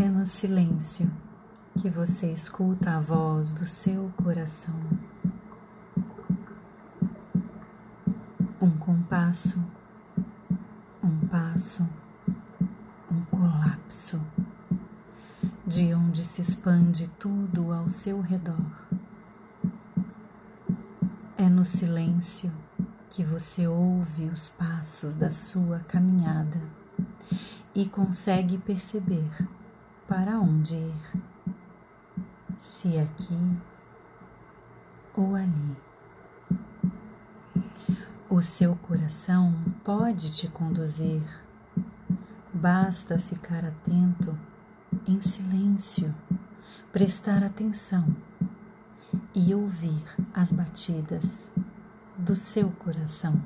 É no silêncio que você escuta a voz do seu coração. Um compasso, um passo, um colapso, de onde se expande tudo ao seu redor. É no silêncio que você ouve os passos da sua caminhada e consegue perceber para onde ir, se aqui ou ali. O seu coração pode te conduzir, basta ficar atento em silêncio, prestar atenção e ouvir as batidas do seu coração.